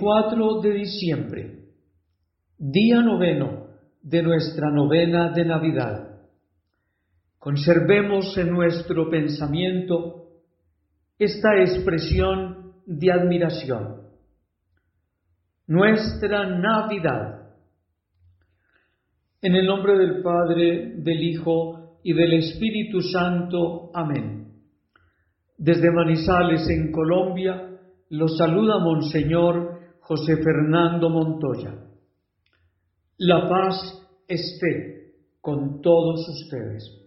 24 de diciembre, día noveno de nuestra novena de Navidad. Conservemos en nuestro pensamiento esta expresión de admiración. Nuestra Navidad. En el nombre del Padre, del Hijo y del Espíritu Santo. Amén. Desde Manizales, en Colombia, lo saluda Monseñor José Fernando Montoya. La paz esté con todos ustedes.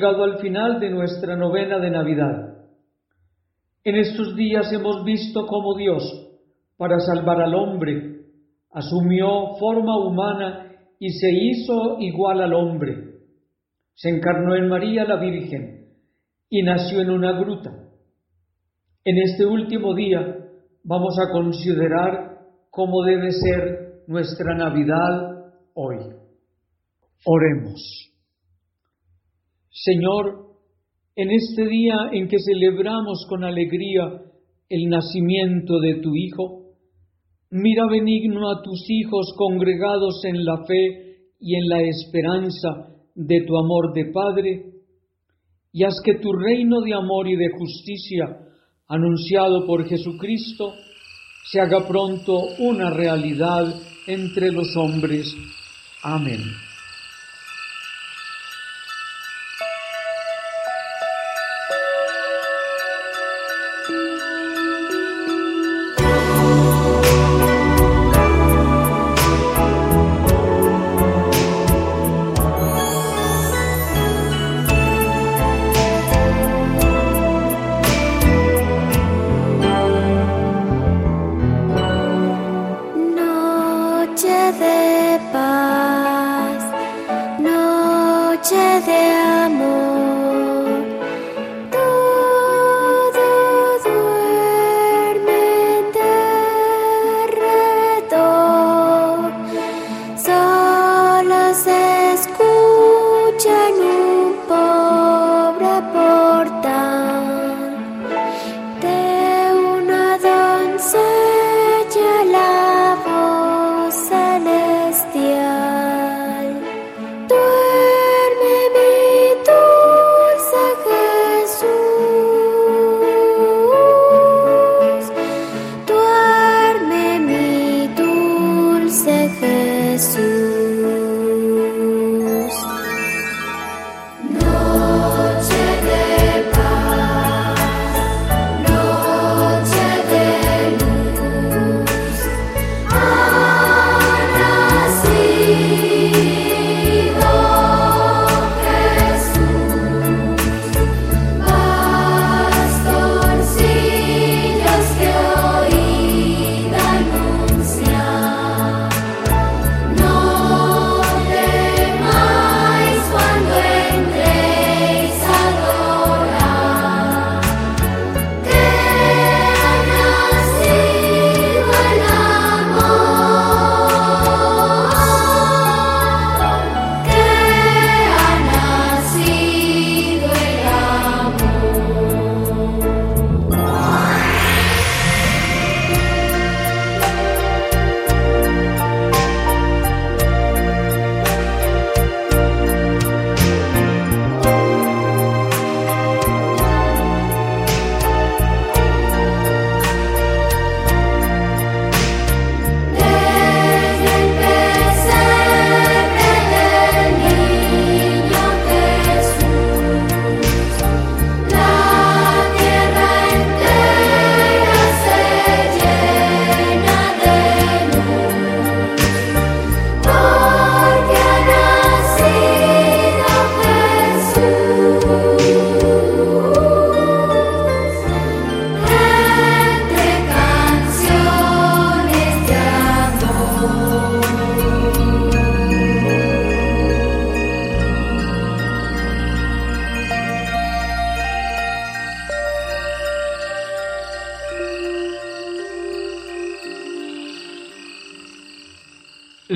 Llegado al final de nuestra novena de Navidad. En estos días hemos visto cómo Dios, para salvar al hombre, asumió forma humana y se hizo igual al hombre. Se encarnó en María la Virgen y nació en una gruta. En este último día vamos a considerar cómo debe ser nuestra Navidad hoy. Oremos. Señor, en este día en que celebramos con alegría el nacimiento de tu Hijo, mira benigno a tus hijos congregados en la fe y en la esperanza de tu amor de Padre, y haz que tu reino de amor y de justicia, anunciado por Jesucristo, se haga pronto una realidad entre los hombres. Amén.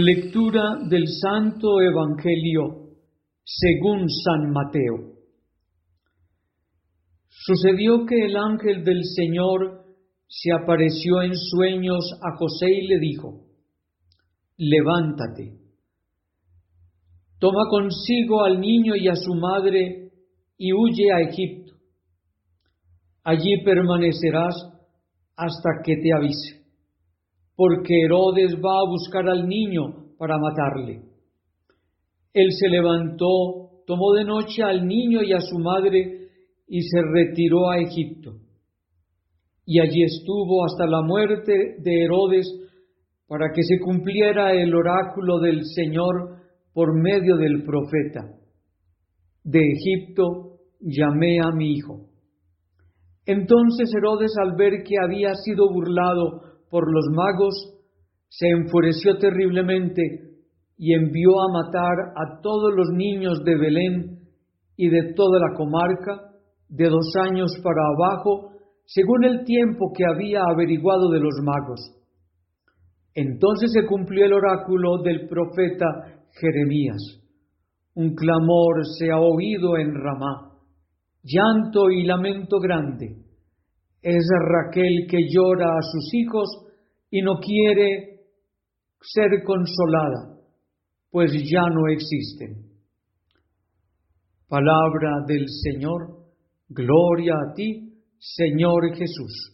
Lectura del Santo Evangelio según San Mateo. Sucedió que el ángel del Señor se apareció en sueños a José y le dijo, Levántate, toma consigo al niño y a su madre y huye a Egipto. Allí permanecerás hasta que te avise porque Herodes va a buscar al niño para matarle. Él se levantó, tomó de noche al niño y a su madre y se retiró a Egipto. Y allí estuvo hasta la muerte de Herodes para que se cumpliera el oráculo del Señor por medio del profeta. De Egipto llamé a mi hijo. Entonces Herodes al ver que había sido burlado por los magos, se enfureció terriblemente y envió a matar a todos los niños de Belén y de toda la comarca, de dos años para abajo, según el tiempo que había averiguado de los magos. Entonces se cumplió el oráculo del profeta Jeremías. Un clamor se ha oído en Ramá, llanto y lamento grande. Es Raquel que llora a sus hijos y no quiere ser consolada, pues ya no existen. Palabra del Señor, gloria a ti, Señor Jesús.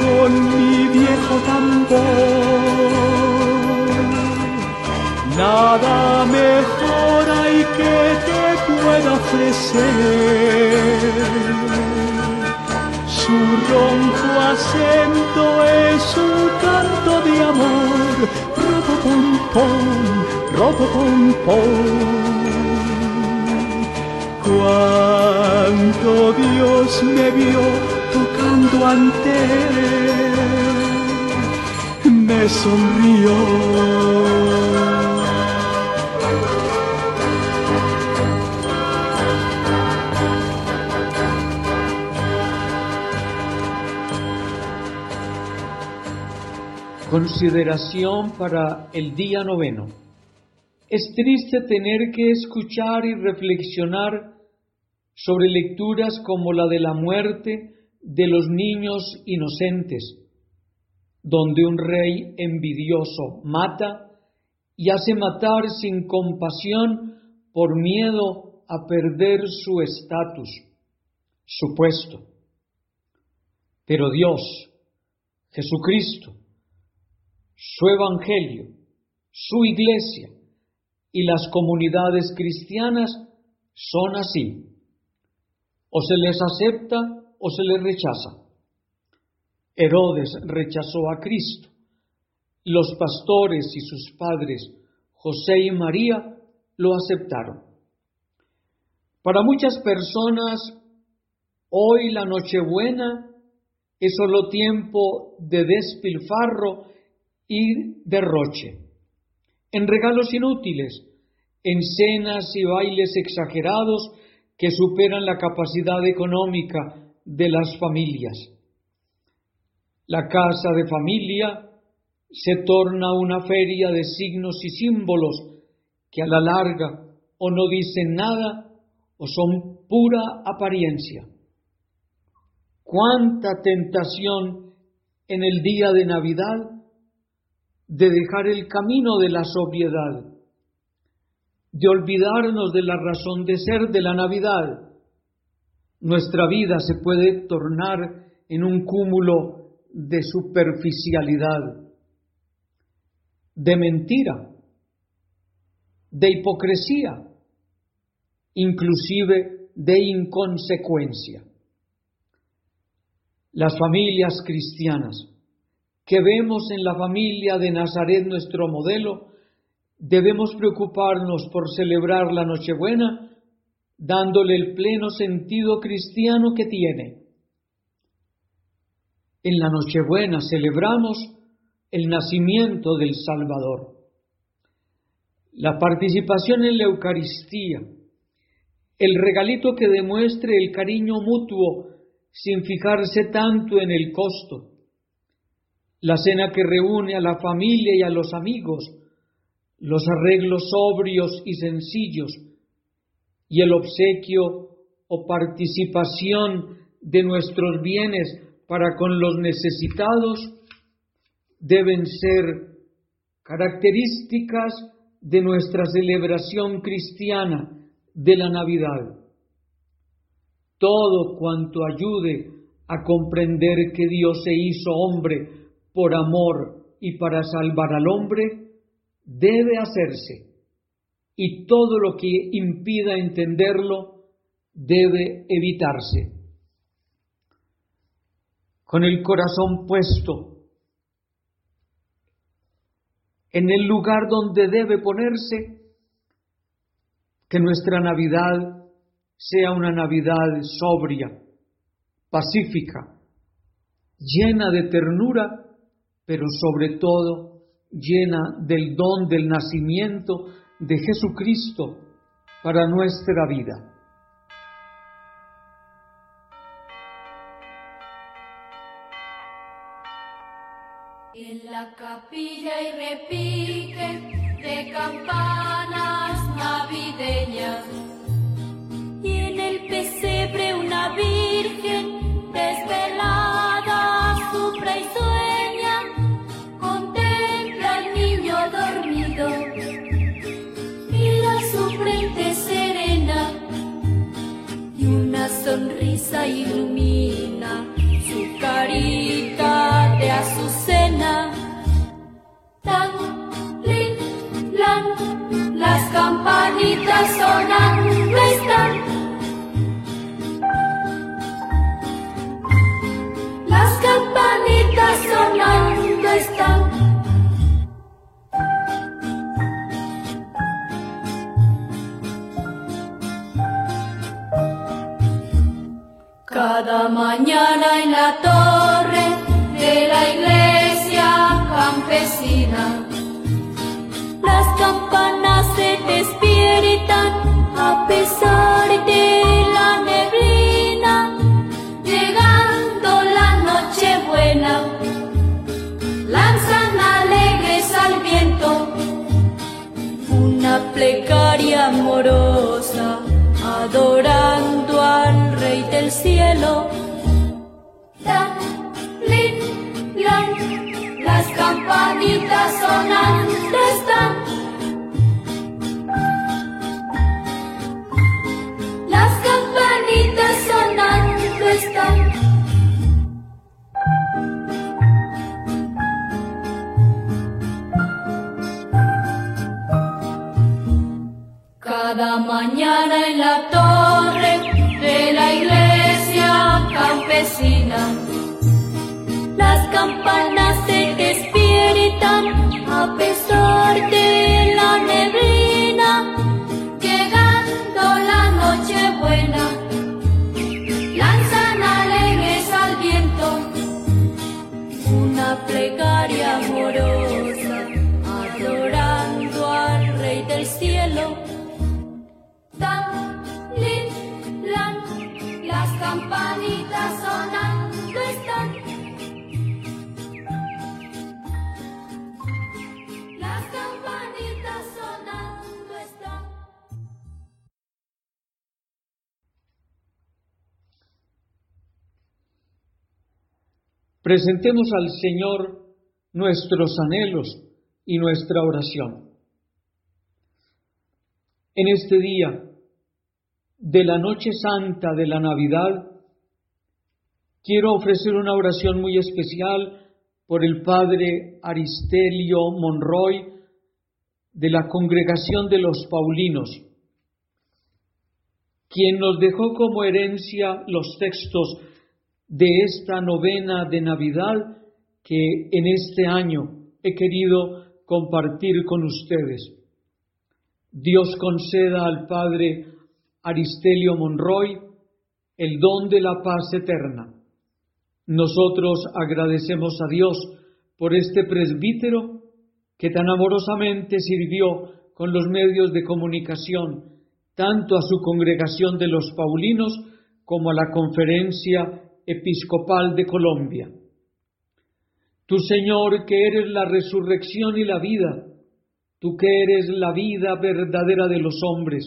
Con mi viejo tambor. Nada mejor hay que te pueda ofrecer. Su ronco acento es un canto de amor. Pom, pom, pom Cuánto Dios me vio me sonrió. Consideración para el día noveno. Es triste tener que escuchar y reflexionar sobre lecturas como la de la muerte de los niños inocentes, donde un rey envidioso mata y hace matar sin compasión por miedo a perder su estatus, su puesto. Pero Dios, Jesucristo, su Evangelio, su iglesia y las comunidades cristianas son así. O se les acepta o se les rechaza. Herodes rechazó a Cristo. Los pastores y sus padres, José y María, lo aceptaron. Para muchas personas, hoy la Nochebuena es solo tiempo de despilfarro y derroche, en regalos inútiles, en cenas y bailes exagerados que superan la capacidad económica de las familias. La casa de familia se torna una feria de signos y símbolos que a la larga o no dicen nada o son pura apariencia. Cuánta tentación en el día de Navidad de dejar el camino de la sobriedad, de olvidarnos de la razón de ser de la Navidad. Nuestra vida se puede tornar en un cúmulo de superficialidad, de mentira, de hipocresía, inclusive de inconsecuencia. Las familias cristianas que vemos en la familia de Nazaret nuestro modelo, debemos preocuparnos por celebrar la Nochebuena dándole el pleno sentido cristiano que tiene en la Nochebuena celebramos el nacimiento del Salvador. La participación en la Eucaristía, el regalito que demuestre el cariño mutuo sin fijarse tanto en el costo, la cena que reúne a la familia y a los amigos, los arreglos sobrios y sencillos, y el obsequio o participación de nuestros bienes para con los necesitados deben ser características de nuestra celebración cristiana de la Navidad. Todo cuanto ayude a comprender que Dios se hizo hombre por amor y para salvar al hombre, debe hacerse. Y todo lo que impida entenderlo debe evitarse. Con el corazón puesto en el lugar donde debe ponerse, que nuestra Navidad sea una Navidad sobria, pacífica, llena de ternura, pero sobre todo llena del don del nacimiento de Jesucristo para nuestra vida. En la capilla y repique ilumina su carita de azucena. Tan, lin, lan, las campanitas sonando están. Las campanitas sonando están. Mañana en la torre de la iglesia campesina, las campanas se despiertan a pesar de la neblina, llegando la noche buena, lanzan alegres al viento una plegaria amorosa adorando al Rey del cielo. las campanitas sonando están. Las campanitas sonando están. Cada mañana en la torre de la iglesia campesina, las campanas se a pesar de la neblina, llegando la noche buena, lanzan alegres al viento una plegaria amorosa, adorando al Rey del cielo. Presentemos al Señor nuestros anhelos y nuestra oración. En este día de la noche santa de la Navidad, quiero ofrecer una oración muy especial por el Padre Aristelio Monroy de la Congregación de los Paulinos, quien nos dejó como herencia los textos de esta novena de Navidad que en este año he querido compartir con ustedes. Dios conceda al Padre Aristelio Monroy el don de la paz eterna. Nosotros agradecemos a Dios por este presbítero que tan amorosamente sirvió con los medios de comunicación, tanto a su congregación de los Paulinos como a la conferencia episcopal de Colombia. Tu Señor, que eres la resurrección y la vida, tú que eres la vida verdadera de los hombres,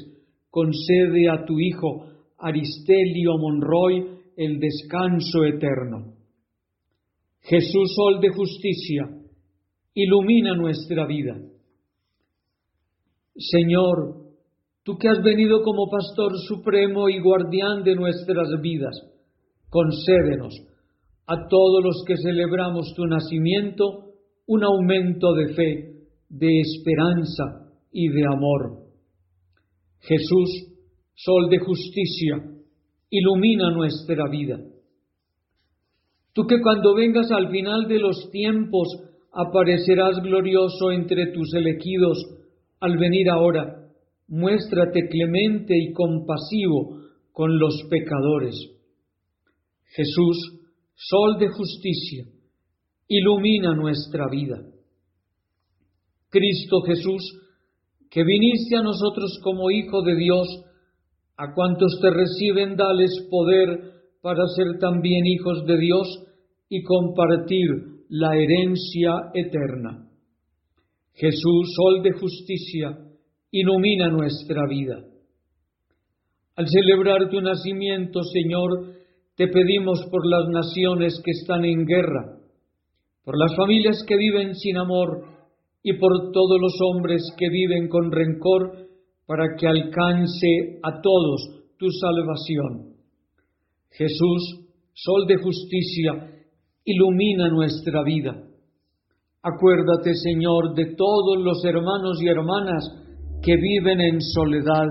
concede a tu Hijo Aristelio Monroy el descanso eterno. Jesús, Sol de justicia, ilumina nuestra vida. Señor, tú que has venido como pastor supremo y guardián de nuestras vidas, concédenos a todos los que celebramos tu nacimiento un aumento de fe, de esperanza y de amor. Jesús, Sol de justicia, ilumina nuestra vida. Tú que cuando vengas al final de los tiempos aparecerás glorioso entre tus elegidos, al venir ahora, muéstrate clemente y compasivo con los pecadores. Jesús, Sol de justicia, ilumina nuestra vida. Cristo Jesús, que viniste a nosotros como Hijo de Dios, a cuantos te reciben dales poder para ser también hijos de Dios y compartir la herencia eterna. Jesús, Sol de justicia, ilumina nuestra vida. Al celebrar tu nacimiento, Señor, te pedimos por las naciones que están en guerra, por las familias que viven sin amor y por todos los hombres que viven con rencor, para que alcance a todos tu salvación. Jesús, Sol de justicia, ilumina nuestra vida. Acuérdate, Señor, de todos los hermanos y hermanas que viven en soledad,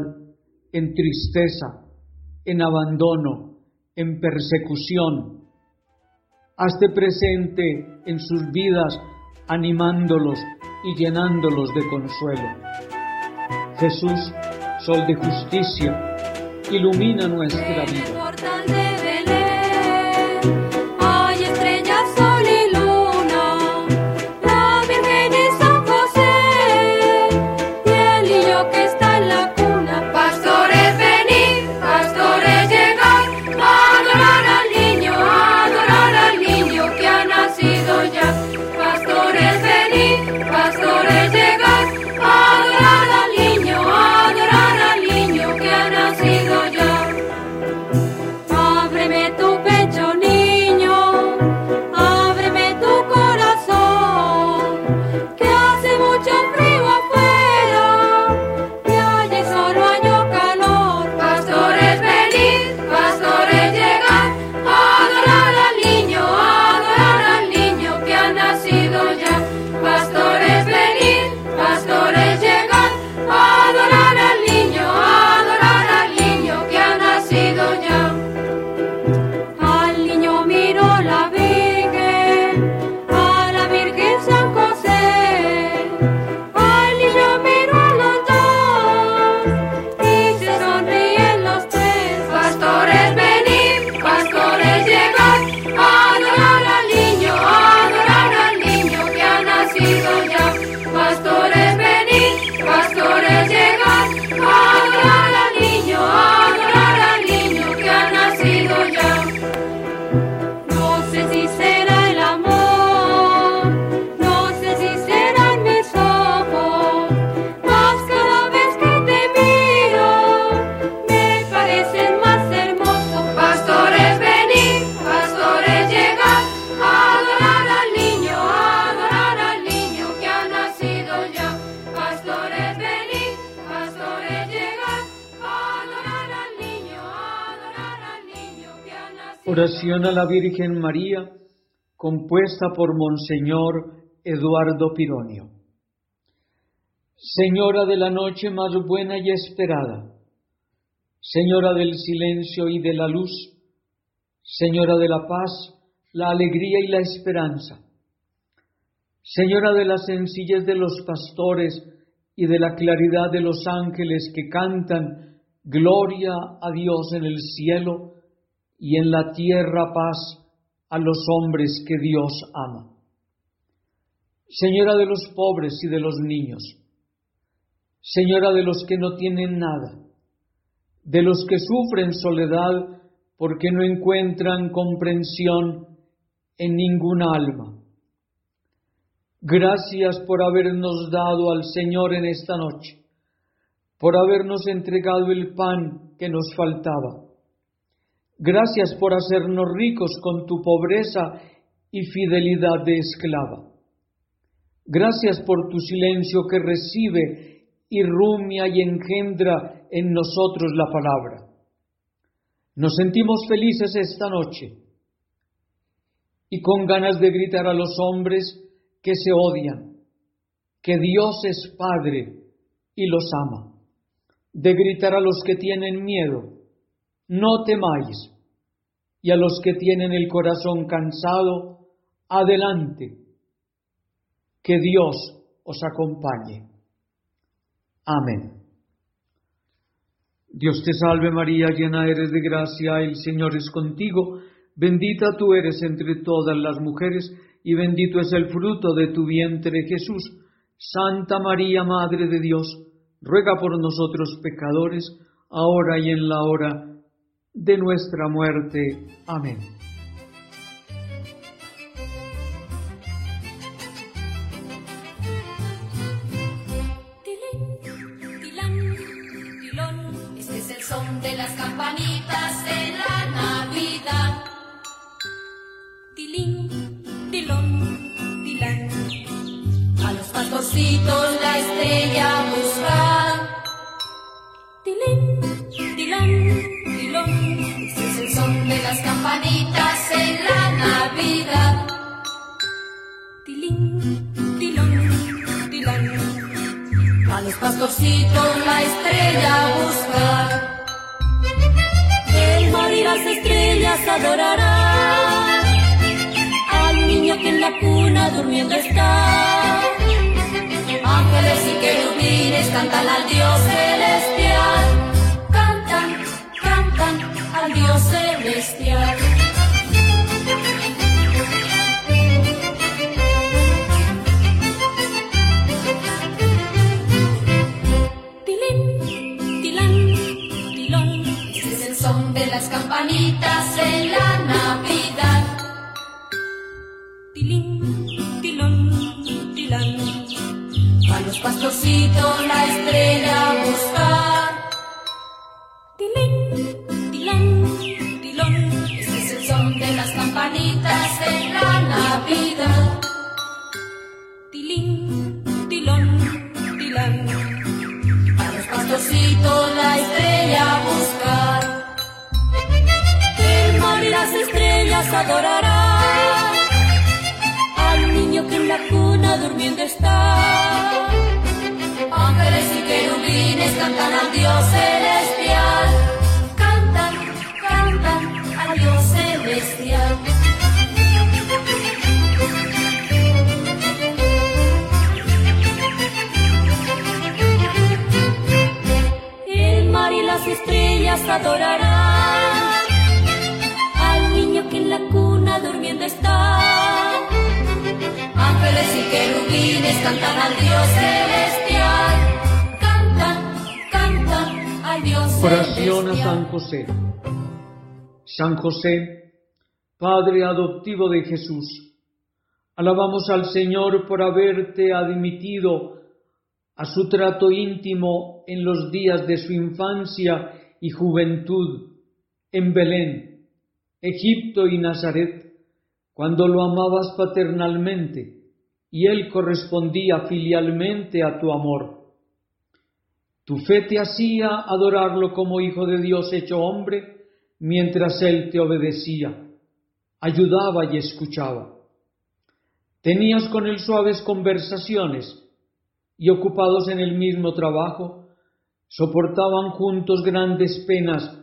en tristeza, en abandono, en persecución. Hazte presente en sus vidas, animándolos y llenándolos de consuelo. Jesús, Sol de justicia, ilumina nuestra vida. Virgen María, compuesta por Monseñor Eduardo Pironio. Señora de la noche más buena y esperada, Señora del silencio y de la luz, Señora de la paz, la alegría y la esperanza, Señora de la sencillez de los pastores y de la claridad de los ángeles que cantan Gloria a Dios en el cielo y en la tierra paz a los hombres que Dios ama. Señora de los pobres y de los niños, Señora de los que no tienen nada, de los que sufren soledad porque no encuentran comprensión en ninguna alma. Gracias por habernos dado al Señor en esta noche, por habernos entregado el pan que nos faltaba Gracias por hacernos ricos con tu pobreza y fidelidad de esclava. Gracias por tu silencio que recibe y rumia y engendra en nosotros la palabra. Nos sentimos felices esta noche y con ganas de gritar a los hombres que se odian, que Dios es Padre y los ama, de gritar a los que tienen miedo, no temáis. Y a los que tienen el corazón cansado, adelante. Que Dios os acompañe. Amén. Dios te salve María, llena eres de gracia, el Señor es contigo, bendita tú eres entre todas las mujeres, y bendito es el fruto de tu vientre Jesús. Santa María, Madre de Dios, ruega por nosotros pecadores, ahora y en la hora de nuestra muerte. Amén. Durmiendo está. Ángeles y querubines cantan al Dios celestial. Cantan, cantan al Dios celestial. El mar y las estrellas adorarán al niño que en la cuna durmiendo está. Ángeles y querubines cantan al Dios celestial. Cantan, cantan al Dios Oración a. San José. San José, Padre adoptivo de Jesús, alabamos al Señor por haberte admitido a su trato íntimo en los días de su infancia y juventud en Belén, Egipto y Nazaret, cuando lo amabas paternalmente y él correspondía filialmente a tu amor. Tu fe te hacía adorarlo como Hijo de Dios hecho hombre, mientras él te obedecía, ayudaba y escuchaba. Tenías con él suaves conversaciones y ocupados en el mismo trabajo, soportaban juntos grandes penas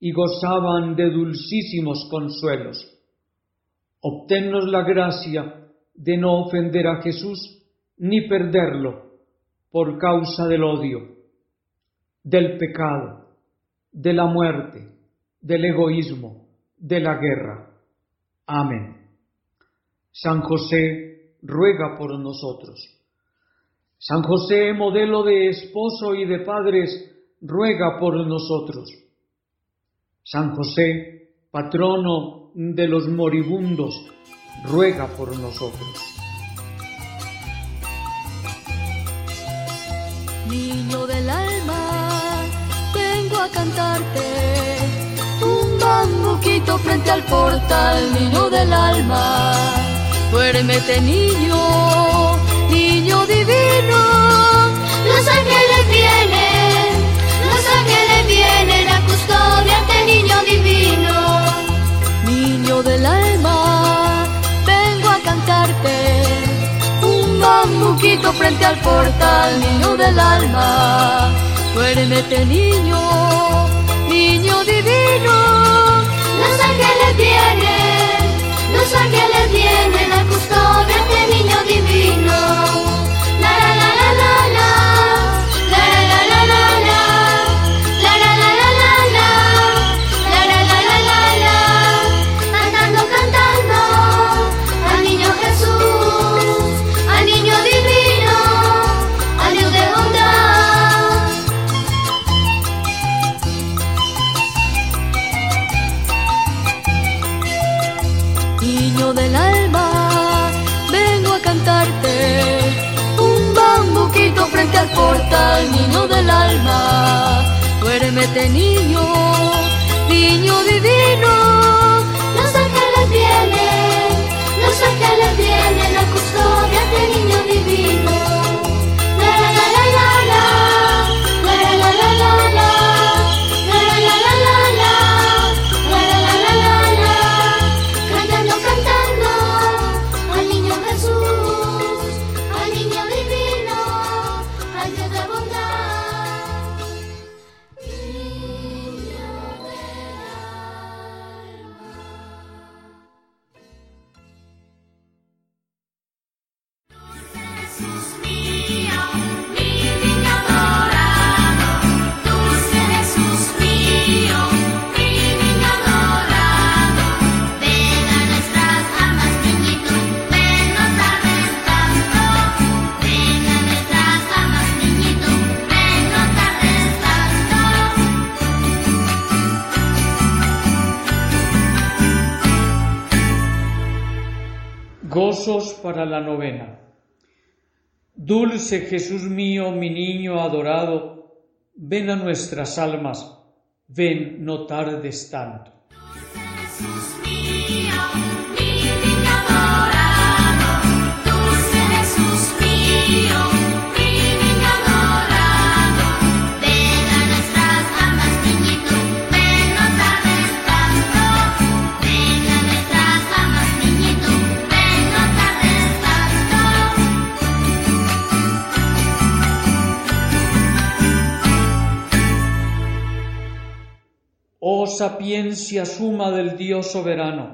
y gozaban de dulcísimos consuelos. Obténnos la gracia de no ofender a Jesús ni perderlo por causa del odio, del pecado, de la muerte, del egoísmo, de la guerra. Amén. San José ruega por nosotros. San José, modelo de esposo y de padres, ruega por nosotros. San José, patrono de los moribundos, ruega por nosotros. Niño del alma, vengo a cantarte un bambuquito frente al portal, niño del alma, duérmete niño, niño divino. Los ángeles vienen, los ángeles vienen a custodiarte, niño divino. Niño del alma, bambuquito frente al portal, niño del alma, duérmete niño, niño divino. Los ángeles vienen, los ángeles vienen a custodiarte, niño divino. Al portal, niño del alma, duérmete niño, niño divino. Los ángeles vienen, los ángeles vienen a custodiarte, niño para la novena. Dulce Jesús mío, mi niño adorado, ven a nuestras almas, ven, no tardes tanto. Sapiencia suma del Dios soberano,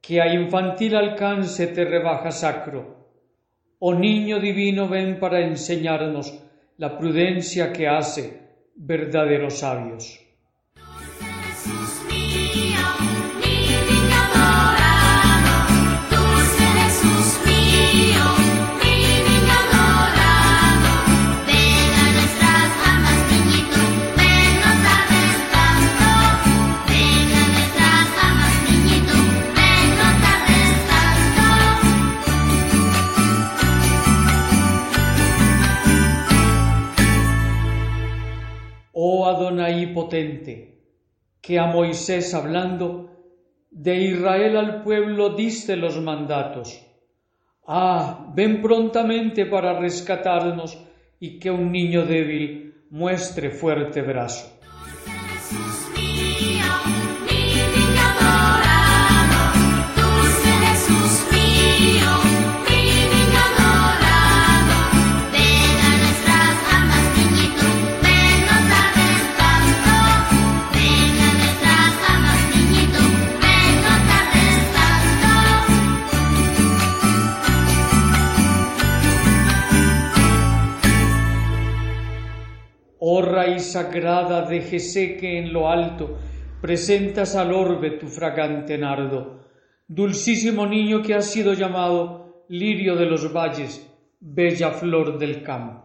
que a infantil alcance te rebaja sacro. Oh niño divino, ven para enseñarnos la prudencia que hace verdaderos sabios. Adonai potente, que a Moisés hablando, de Israel al pueblo diste los mandatos. Ah, ven prontamente para rescatarnos y que un niño débil muestre fuerte brazo. Sagrada de Jesé que en lo alto presentas al orbe tu fragante nardo. Dulcísimo niño que has sido llamado lirio de los valles, bella flor del campo.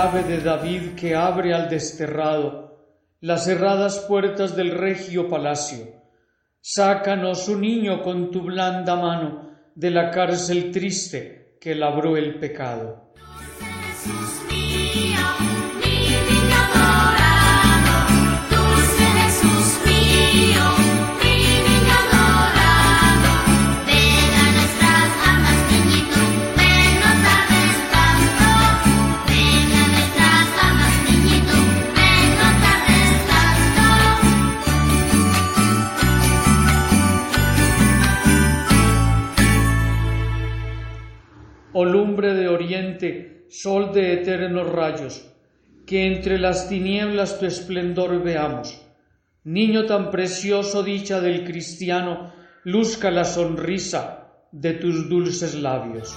De David que abre al desterrado las cerradas puertas del regio palacio. Sácanos, un niño, con tu blanda mano de la cárcel triste que labró el pecado. Sol de eternos rayos, que entre las tinieblas tu esplendor veamos. Niño tan precioso, dicha del cristiano, luzca la sonrisa de tus dulces labios.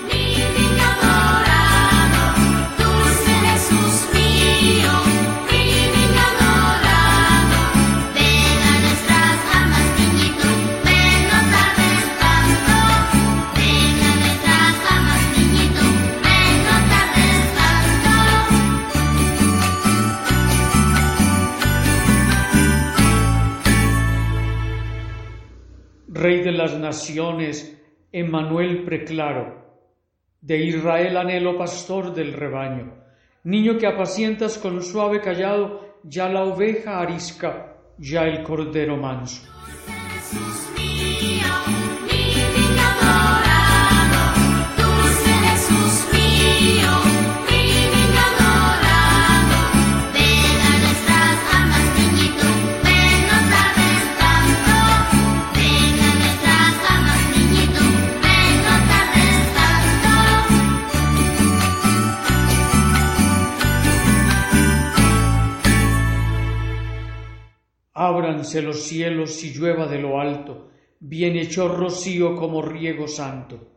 las naciones, Emmanuel preclaro, de Israel anhelo pastor del rebaño, niño que apacientas con suave callado ya la oveja arisca, ya el cordero manso. Ábranse los cielos y llueva de lo alto, bienhechor rocío como riego santo.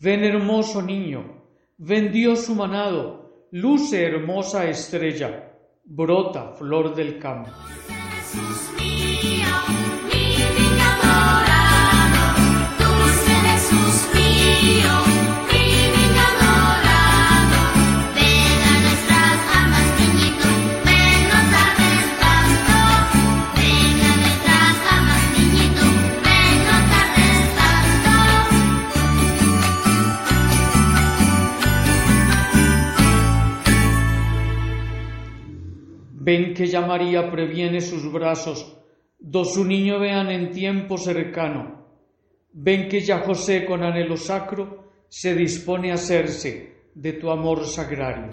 Ven hermoso niño, ven Dios humanado, luce hermosa estrella, brota flor del campo. Ven que ya María previene sus brazos, do su niño vean en tiempo cercano. Ven que ya José con anhelo sacro se dispone a hacerse de tu amor sagrario.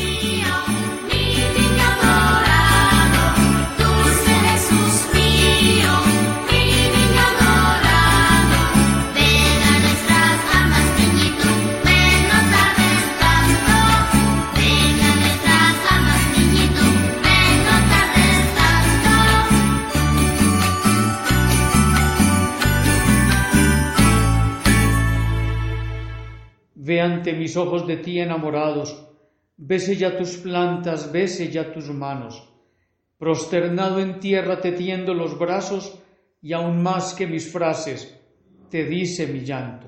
Ve ante mis ojos de ti enamorados, bese ya tus plantas, bese ya tus manos. Prosternado en tierra te tiendo los brazos y aún más que mis frases, te dice mi llanto.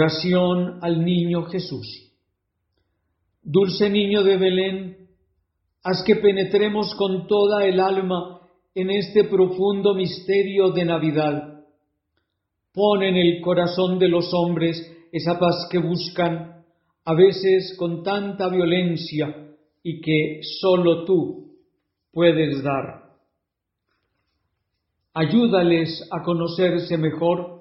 Oración al niño Jesús. Dulce niño de Belén, haz que penetremos con toda el alma en este profundo misterio de Navidad. Pon en el corazón de los hombres esa paz que buscan, a veces con tanta violencia, y que sólo tú puedes dar. Ayúdales a conocerse mejor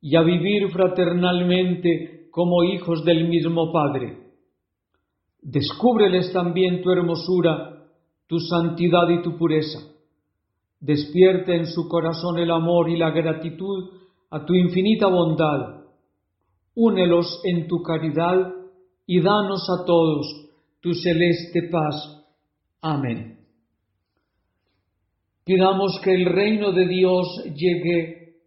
y a vivir fraternalmente como hijos del mismo Padre. Descúbreles también tu hermosura, tu santidad y tu pureza. Despierta en su corazón el amor y la gratitud a tu infinita bondad. Únelos en tu caridad y danos a todos tu celeste paz. Amén. Pidamos que el reino de Dios llegue